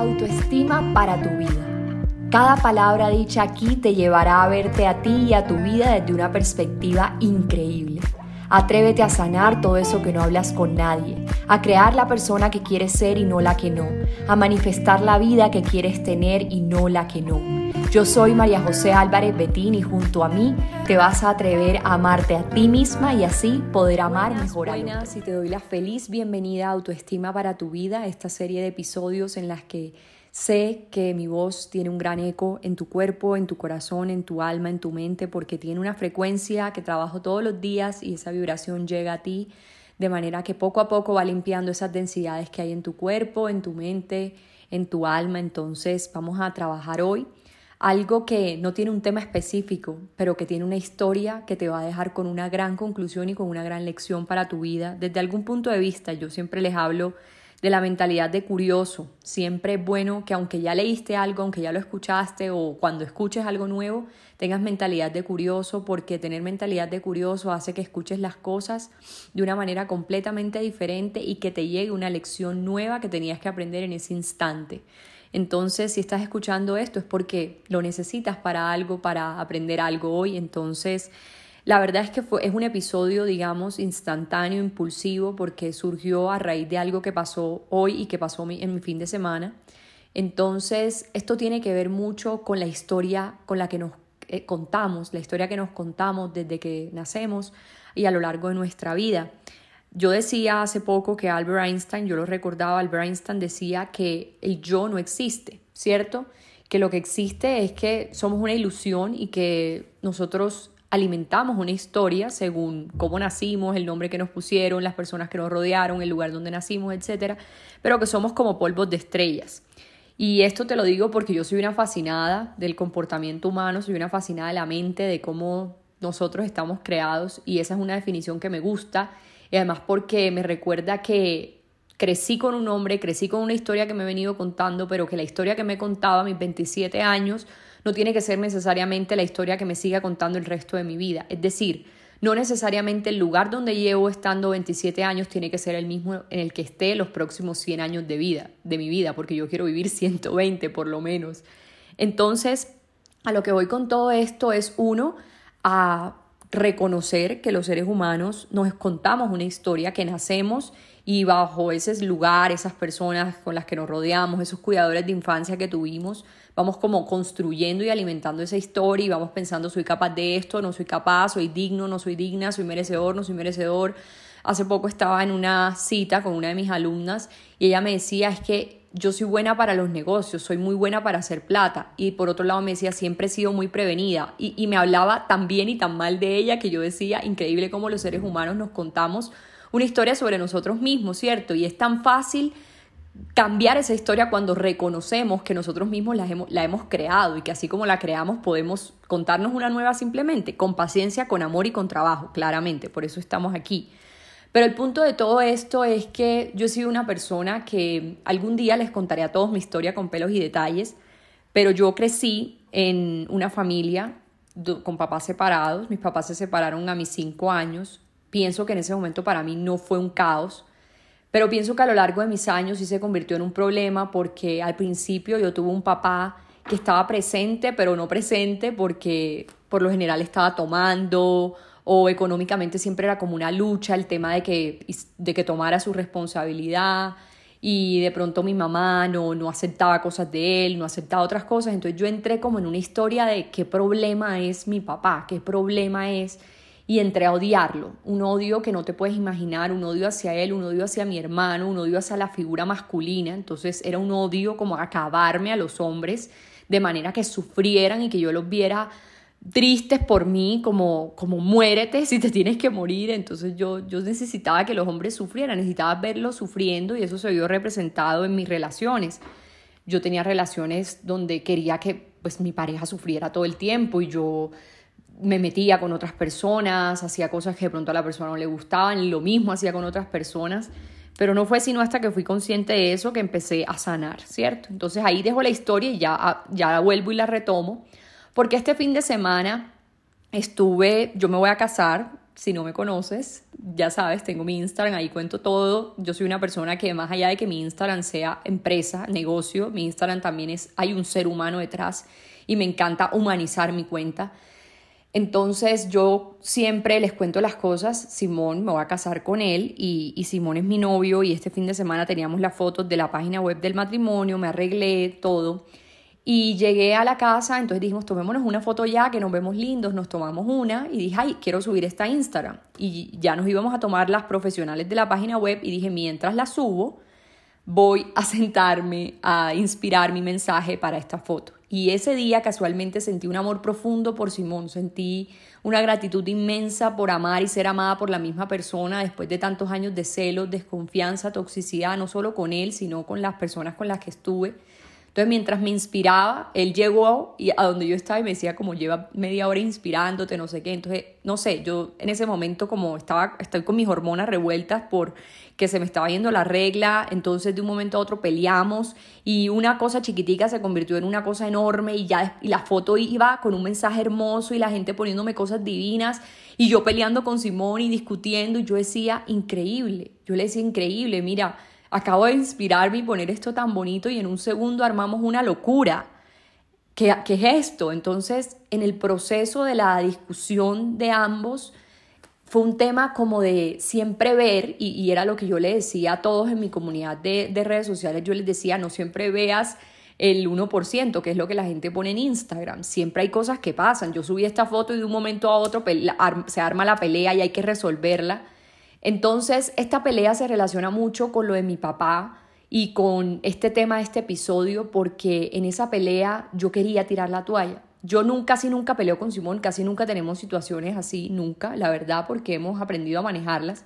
Autoestima para tu vida. Cada palabra dicha aquí te llevará a verte a ti y a tu vida desde una perspectiva increíble. Atrévete a sanar todo eso que no hablas con nadie, a crear la persona que quieres ser y no la que no, a manifestar la vida que quieres tener y no la que no. Yo soy María José Álvarez Betín y junto a mí te vas a atrever a amarte a ti misma y así poder amar mejor a Buenas y te doy la feliz bienvenida a Autoestima para tu vida, esta serie de episodios en las que Sé que mi voz tiene un gran eco en tu cuerpo, en tu corazón, en tu alma, en tu mente, porque tiene una frecuencia que trabajo todos los días y esa vibración llega a ti de manera que poco a poco va limpiando esas densidades que hay en tu cuerpo, en tu mente, en tu alma. Entonces vamos a trabajar hoy algo que no tiene un tema específico, pero que tiene una historia que te va a dejar con una gran conclusión y con una gran lección para tu vida. Desde algún punto de vista, yo siempre les hablo de la mentalidad de curioso. Siempre es bueno que aunque ya leíste algo, aunque ya lo escuchaste o cuando escuches algo nuevo, tengas mentalidad de curioso porque tener mentalidad de curioso hace que escuches las cosas de una manera completamente diferente y que te llegue una lección nueva que tenías que aprender en ese instante. Entonces, si estás escuchando esto es porque lo necesitas para algo, para aprender algo hoy. Entonces, la verdad es que es un episodio, digamos, instantáneo, impulsivo, porque surgió a raíz de algo que pasó hoy y que pasó en mi fin de semana. Entonces, esto tiene que ver mucho con la historia con la que nos eh, contamos, la historia que nos contamos desde que nacemos y a lo largo de nuestra vida. Yo decía hace poco que Albert Einstein, yo lo recordaba, Albert Einstein decía que el yo no existe, ¿cierto? Que lo que existe es que somos una ilusión y que nosotros alimentamos una historia según cómo nacimos, el nombre que nos pusieron, las personas que nos rodearon, el lugar donde nacimos, etc. Pero que somos como polvos de estrellas. Y esto te lo digo porque yo soy una fascinada del comportamiento humano, soy una fascinada de la mente, de cómo nosotros estamos creados y esa es una definición que me gusta y además porque me recuerda que crecí con un hombre, crecí con una historia que me he venido contando, pero que la historia que me contaba a mis 27 años no tiene que ser necesariamente la historia que me siga contando el resto de mi vida. Es decir, no necesariamente el lugar donde llevo estando 27 años tiene que ser el mismo en el que esté los próximos 100 años de vida, de mi vida, porque yo quiero vivir 120 por lo menos. Entonces, a lo que voy con todo esto es uno a reconocer que los seres humanos nos contamos una historia que nacemos y bajo ese lugar, esas personas con las que nos rodeamos, esos cuidadores de infancia que tuvimos, vamos como construyendo y alimentando esa historia y vamos pensando soy capaz de esto, no soy capaz, soy digno, no soy digna, soy merecedor, no soy merecedor. Hace poco estaba en una cita con una de mis alumnas y ella me decía es que yo soy buena para los negocios, soy muy buena para hacer plata. Y por otro lado me decía, siempre he sido muy prevenida. Y, y me hablaba tan bien y tan mal de ella que yo decía, increíble cómo los seres humanos nos contamos una historia sobre nosotros mismos, ¿cierto? Y es tan fácil cambiar esa historia cuando reconocemos que nosotros mismos la hemos, la hemos creado y que así como la creamos podemos contarnos una nueva simplemente, con paciencia, con amor y con trabajo, claramente, por eso estamos aquí. Pero el punto de todo esto es que yo he sido una persona que algún día les contaré a todos mi historia con pelos y detalles, pero yo crecí en una familia con papás separados, mis papás se separaron a mis cinco años, pienso que en ese momento para mí no fue un caos, pero pienso que a lo largo de mis años sí se convirtió en un problema porque al principio yo tuve un papá que estaba presente, pero no presente porque por lo general estaba tomando o económicamente siempre era como una lucha el tema de que, de que tomara su responsabilidad y de pronto mi mamá no, no aceptaba cosas de él, no aceptaba otras cosas, entonces yo entré como en una historia de qué problema es mi papá, qué problema es y entré a odiarlo, un odio que no te puedes imaginar, un odio hacia él, un odio hacia mi hermano, un odio hacia la figura masculina, entonces era un odio como acabarme a los hombres de manera que sufrieran y que yo los viera tristes por mí, como, como muérete si te tienes que morir. Entonces yo, yo necesitaba que los hombres sufrieran, necesitaba verlos sufriendo y eso se vio representado en mis relaciones. Yo tenía relaciones donde quería que pues mi pareja sufriera todo el tiempo y yo me metía con otras personas, hacía cosas que de pronto a la persona no le gustaban, y lo mismo hacía con otras personas, pero no fue sino hasta que fui consciente de eso que empecé a sanar, ¿cierto? Entonces ahí dejo la historia y ya, ya la vuelvo y la retomo, porque este fin de semana estuve, yo me voy a casar Si no me conoces, ya sabes, tengo mi Instagram, ahí cuento todo. Yo soy una persona que más allá de que mi Instagram sea empresa, negocio, mi Instagram también es, hay un ser humano detrás y me encanta humanizar mi cuenta. Entonces yo siempre les cuento las cosas, Simón, me voy a casar con él y, y, Simón es mi novio y este fin de semana teníamos las fotos de la página web del matrimonio, me arreglé todo y llegué a la casa, entonces dijimos, tomémonos una foto ya, que nos vemos lindos, nos tomamos una y dije, ay, quiero subir esta Instagram. Y ya nos íbamos a tomar las profesionales de la página web y dije, mientras la subo, voy a sentarme a inspirar mi mensaje para esta foto. Y ese día casualmente sentí un amor profundo por Simón, sentí una gratitud inmensa por amar y ser amada por la misma persona después de tantos años de celos, desconfianza, toxicidad, no solo con él, sino con las personas con las que estuve. Entonces, mientras me inspiraba, él llegó y a donde yo estaba y me decía como lleva media hora inspirándote, no sé qué. Entonces, no sé, yo en ese momento como estaba, estoy con mis hormonas revueltas por que se me estaba yendo la regla, entonces de un momento a otro peleamos y una cosa chiquitica se convirtió en una cosa enorme y ya y la foto iba con un mensaje hermoso y la gente poniéndome cosas divinas y yo peleando con Simón y discutiendo y yo decía, increíble, yo le decía, increíble, mira, acabo de inspirarme y poner esto tan bonito y en un segundo armamos una locura. ¿Qué, ¿Qué, es esto? Entonces, en el proceso de la discusión de ambos, fue un tema como de siempre ver, y, era lo que yo le decía a todos en mi comunidad de, de redes sociales, yo les decía, no siempre veas el 1%, que es lo que la gente pone en Instagram. Siempre hay cosas que pasan. Yo subí esta foto y de un momento a otro se arma la pelea y hay que resolverla. Entonces, esta pelea se relaciona mucho con lo de mi papá y con este tema de este episodio porque en esa pelea yo quería tirar la toalla. Yo nunca, casi nunca peleo con Simón, casi nunca tenemos situaciones así, nunca, la verdad, porque hemos aprendido a manejarlas.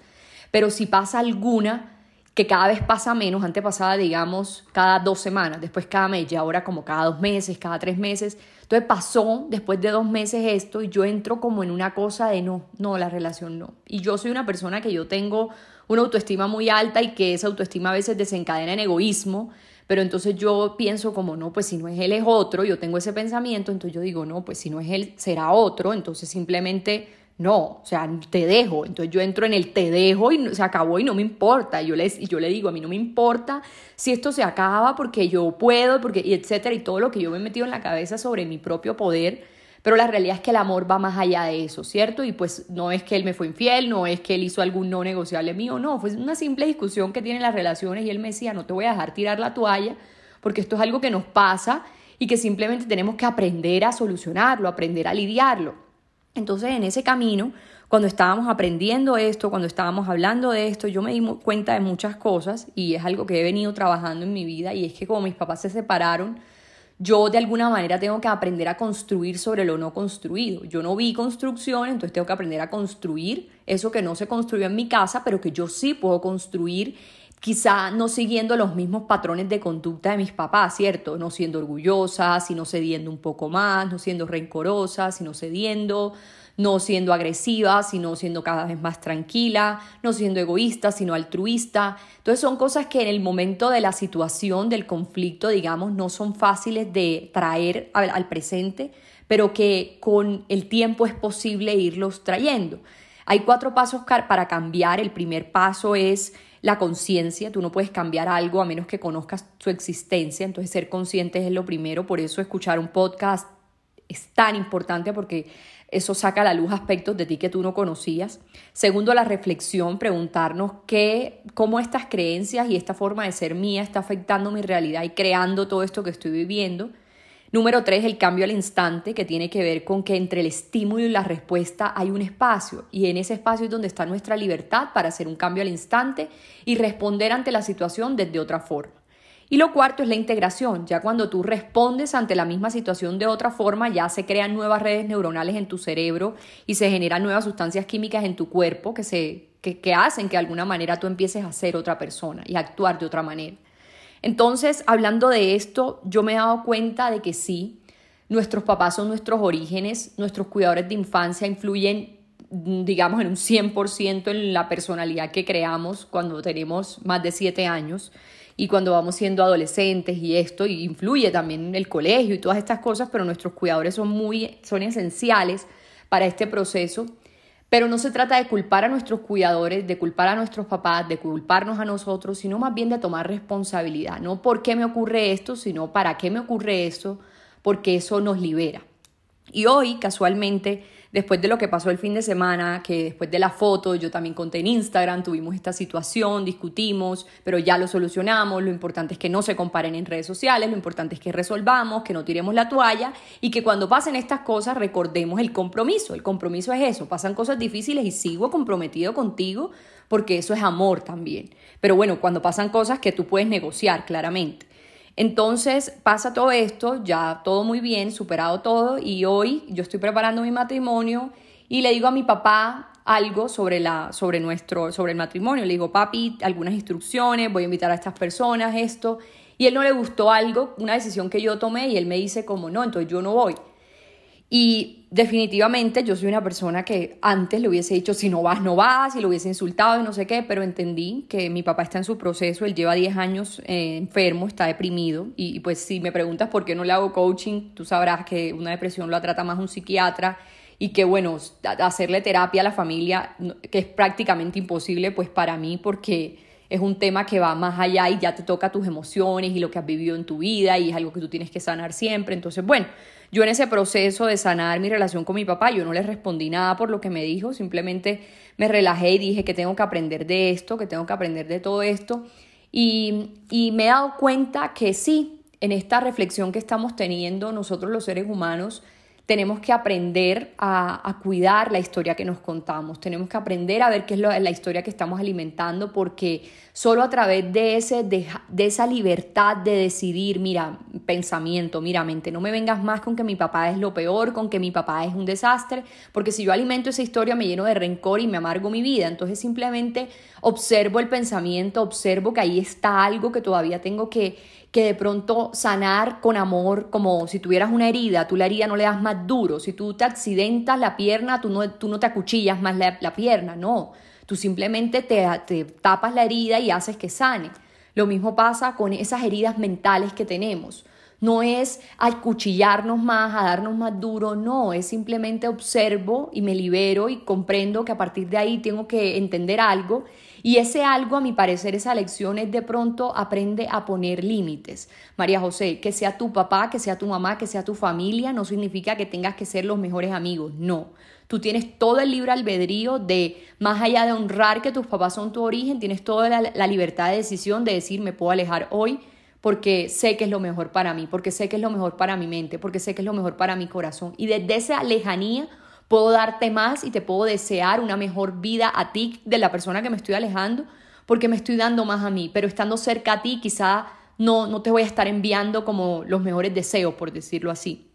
Pero si pasa alguna, que cada vez pasa menos, antes pasaba, digamos, cada dos semanas, después cada mes, y ahora como cada dos meses, cada tres meses. Entonces pasó después de dos meses esto y yo entro como en una cosa de no, no, la relación no. Y yo soy una persona que yo tengo una autoestima muy alta y que esa autoestima a veces desencadena en egoísmo, pero entonces yo pienso como no, pues si no es él es otro, yo tengo ese pensamiento, entonces yo digo no, pues si no es él será otro, entonces simplemente no, o sea, te dejo. Entonces yo entro en el te dejo y se acabó y no me importa. Y yo, les, yo le digo, a mí no me importa si esto se acaba porque yo puedo, porque, y etcétera, y todo lo que yo me he metido en la cabeza sobre mi propio poder. Pero la realidad es que el amor va más allá de eso, ¿cierto? Y pues no es que él me fue infiel, no es que él hizo algún no negociable mío, no, fue una simple discusión que tienen las relaciones y él me decía, no te voy a dejar tirar la toalla porque esto es algo que nos pasa y que simplemente tenemos que aprender a solucionarlo, aprender a lidiarlo. Entonces, en ese camino, cuando estábamos aprendiendo esto, cuando estábamos hablando de esto, yo me di cuenta de muchas cosas y es algo que he venido trabajando en mi vida y es que como mis papás se separaron, yo de alguna manera tengo que aprender a construir sobre lo no construido. Yo no vi construcción, entonces tengo que aprender a construir eso que no se construyó en mi casa, pero que yo sí puedo construir quizá no siguiendo los mismos patrones de conducta de mis papás, ¿cierto? No siendo orgullosa, sino cediendo un poco más, no siendo rencorosa, sino cediendo, no siendo agresiva, sino siendo cada vez más tranquila, no siendo egoísta, sino altruista. Entonces son cosas que en el momento de la situación, del conflicto, digamos, no son fáciles de traer al, al presente, pero que con el tiempo es posible irlos trayendo. Hay cuatro pasos para cambiar. El primer paso es la conciencia, tú no puedes cambiar algo a menos que conozcas su existencia, entonces ser consciente es lo primero, por eso escuchar un podcast es tan importante porque eso saca a la luz aspectos de ti que tú no conocías. Segundo, la reflexión, preguntarnos qué, cómo estas creencias y esta forma de ser mía está afectando mi realidad y creando todo esto que estoy viviendo. Número tres, el cambio al instante, que tiene que ver con que entre el estímulo y la respuesta hay un espacio y en ese espacio es donde está nuestra libertad para hacer un cambio al instante y responder ante la situación desde otra forma. Y lo cuarto es la integración. Ya cuando tú respondes ante la misma situación de otra forma, ya se crean nuevas redes neuronales en tu cerebro y se generan nuevas sustancias químicas en tu cuerpo que, se, que, hacen que de alguna manera tú empieces a ser otra persona y a actuar de otra manera. Entonces, hablando de esto, yo me he dado cuenta de que sí, nuestros papás son nuestros orígenes, nuestros cuidadores de infancia influyen, digamos, en un 100% en la personalidad que creamos cuando tenemos más de 7 años y cuando vamos siendo adolescentes y esto, y influye también en el colegio y todas estas cosas, pero nuestros cuidadores son muy, son esenciales para este proceso Pero no se trata de culpar a nuestros cuidadores, de culpar a nuestros papás, de culparnos a nosotros, sino más bien de tomar responsabilidad. No por qué me ocurre esto, sino para qué me ocurre eso, porque eso nos libera. Y hoy, casualmente, después de lo que pasó el fin de semana, que después de la foto yo también conté en Instagram, tuvimos esta situación, discutimos, pero ya lo solucionamos, lo importante es que no se comparen en redes sociales, lo importante es que resolvamos, que no tiremos la toalla y que cuando pasen estas cosas recordemos el compromiso. El compromiso es eso, pasan cosas difíciles y sigo comprometido contigo porque eso es amor también. Pero bueno, cuando pasan cosas que tú puedes negociar claramente. Entonces pasa todo esto, ya todo muy bien, superado todo, y hoy yo estoy preparando mi matrimonio y le digo a mi papá algo sobre, la, sobre, nuestro, sobre el matrimonio. Le digo, papi, algunas instrucciones, voy a invitar a estas personas, esto. Y él no le gustó algo, una decisión que yo tomé, y él me dice como, no, entonces yo no voy. Y definitivamente yo soy una persona que antes le hubiese dicho, si no vas, no vas, y lo hubiese insultado y no sé qué, pero entendí que mi papá está en su proceso, él lleva 10 años eh, enfermo, está deprimido, y, pues si me preguntas por qué no le hago coaching, tú sabrás que una depresión la trata más un psiquiatra y que bueno, hacerle terapia a la familia, que es prácticamente imposible, pues para mí, porque es un tema que va más allá y ya te toca tus emociones y lo que has vivido en tu vida y es algo que tú tienes que sanar siempre. Entonces, bueno, yo en ese proceso de sanar mi relación con mi papá, yo no le respondí nada por lo que me dijo, simplemente me relajé y dije que tengo que aprender de esto, que tengo que aprender de todo esto. Y, y me he dado cuenta que sí, en esta reflexión que estamos teniendo nosotros los seres humanos, tenemos que aprender a, cuidar la historia que nos contamos, tenemos que aprender a ver qué es la historia que estamos alimentando, porque solo a través de, ese, de, esa libertad de decidir, mira, pensamiento, mira, mente, no me vengas más con que mi papá es lo peor, con que mi papá es un desastre, porque si yo alimento esa historia me lleno de rencor y me amargo mi vida, entonces simplemente observo el pensamiento, observo que ahí está algo que todavía tengo que que de pronto sanar con amor, como si tuvieras una herida, tú la herida no le das más duro, si tú te accidentas la pierna, tú no, tú no te acuchillas más la, pierna, no, tú simplemente te, te tapas la herida y haces que sane. Lo mismo pasa con esas heridas mentales que tenemos. No es acuchillarnos más, a darnos más duro, no, es simplemente observo y me libero y comprendo que a partir de ahí tengo que entender algo y ese algo, a mi parecer, esa lección es de pronto aprende a poner límites. María José, que sea tu papá, que sea tu mamá, que sea tu familia, no significa que tengas que ser los mejores amigos, no. Tú tienes todo el libre albedrío de, más allá de honrar que tus papás son tu origen, tienes toda la, la libertad de decisión de decir, me puedo alejar hoy porque sé que es lo mejor para mí, porque sé que es lo mejor para mi mente, porque sé que es lo mejor para mi corazón. Y desde esa lejanía puedo darte más y te puedo desear una mejor vida a ti de la persona que me estoy alejando, porque me estoy dando más a mí, pero estando cerca a ti quizá no, no te voy a estar enviando como los mejores deseos, por decirlo así.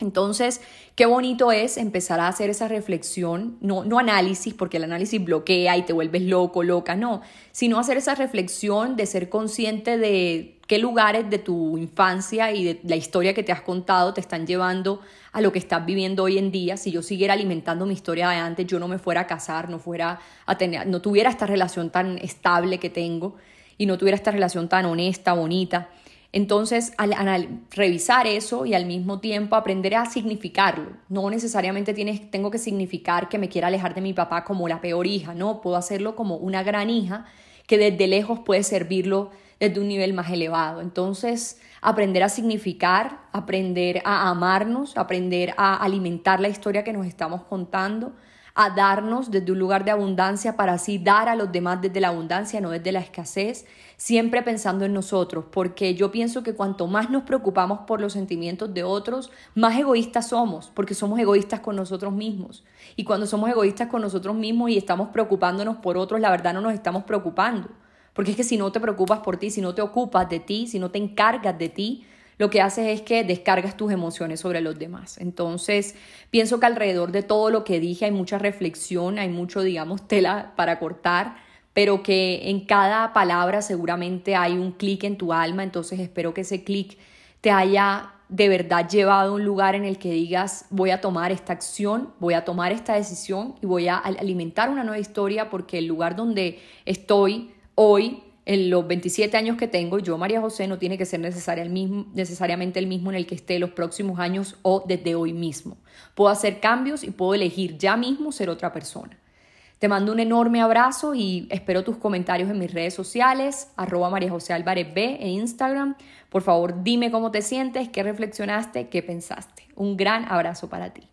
Entonces, qué bonito es empezar a hacer esa reflexión, no, no análisis, porque el análisis bloquea y te vuelves loco, loca, no, sino hacer esa reflexión de ser consciente de qué lugares de tu infancia y de la historia que te has contado te están llevando a lo que estás viviendo hoy en día. Si yo siguiera alimentando mi historia de antes, yo no me fuera a casar, no fuera a tener, no tuviera esta relación tan estable que tengo y no tuviera esta relación tan honesta, bonita. Entonces, al, revisar eso y al mismo tiempo aprender a significarlo, no necesariamente tienes, tengo que significar que me quiera alejar de mi papá como la peor hija, no, puedo hacerlo como una gran hija que desde lejos puede servirlo desde un nivel más elevado. Entonces, aprender a significar, aprender a amarnos, aprender a alimentar la historia que nos estamos contando, a darnos desde un lugar de abundancia para así dar a los demás desde la abundancia, no desde la escasez, siempre pensando en nosotros, porque yo pienso que cuanto más nos preocupamos por los sentimientos de otros, más egoístas somos, porque somos egoístas con nosotros mismos. Y cuando somos egoístas con nosotros mismos y estamos preocupándonos por otros, la verdad no nos estamos preocupando. Porque es que si no te preocupas por ti, si no te ocupas de ti, si no te encargas de ti, lo que haces es que descargas tus emociones sobre los demás. Entonces, pienso que alrededor de todo lo que dije hay mucha reflexión, hay mucho, digamos, tela para cortar, pero que en cada palabra seguramente hay un clic en tu alma, entonces espero que ese clic te haya de verdad llevado a un lugar en el que digas voy a tomar esta acción, voy a tomar esta decisión y voy a alimentar una nueva historia porque el lugar donde estoy hoy en los 27 años que tengo, yo, María José, no tiene que ser necesariamente el mismo en el que esté los próximos años o desde hoy mismo. Puedo hacer cambios y puedo elegir ya mismo ser otra persona. Te mando un enorme abrazo y espero tus comentarios en mis redes sociales, arroba María José Álvarez B e Instagram. Por favor, dime cómo te sientes, qué reflexionaste, qué pensaste. Un gran abrazo para ti.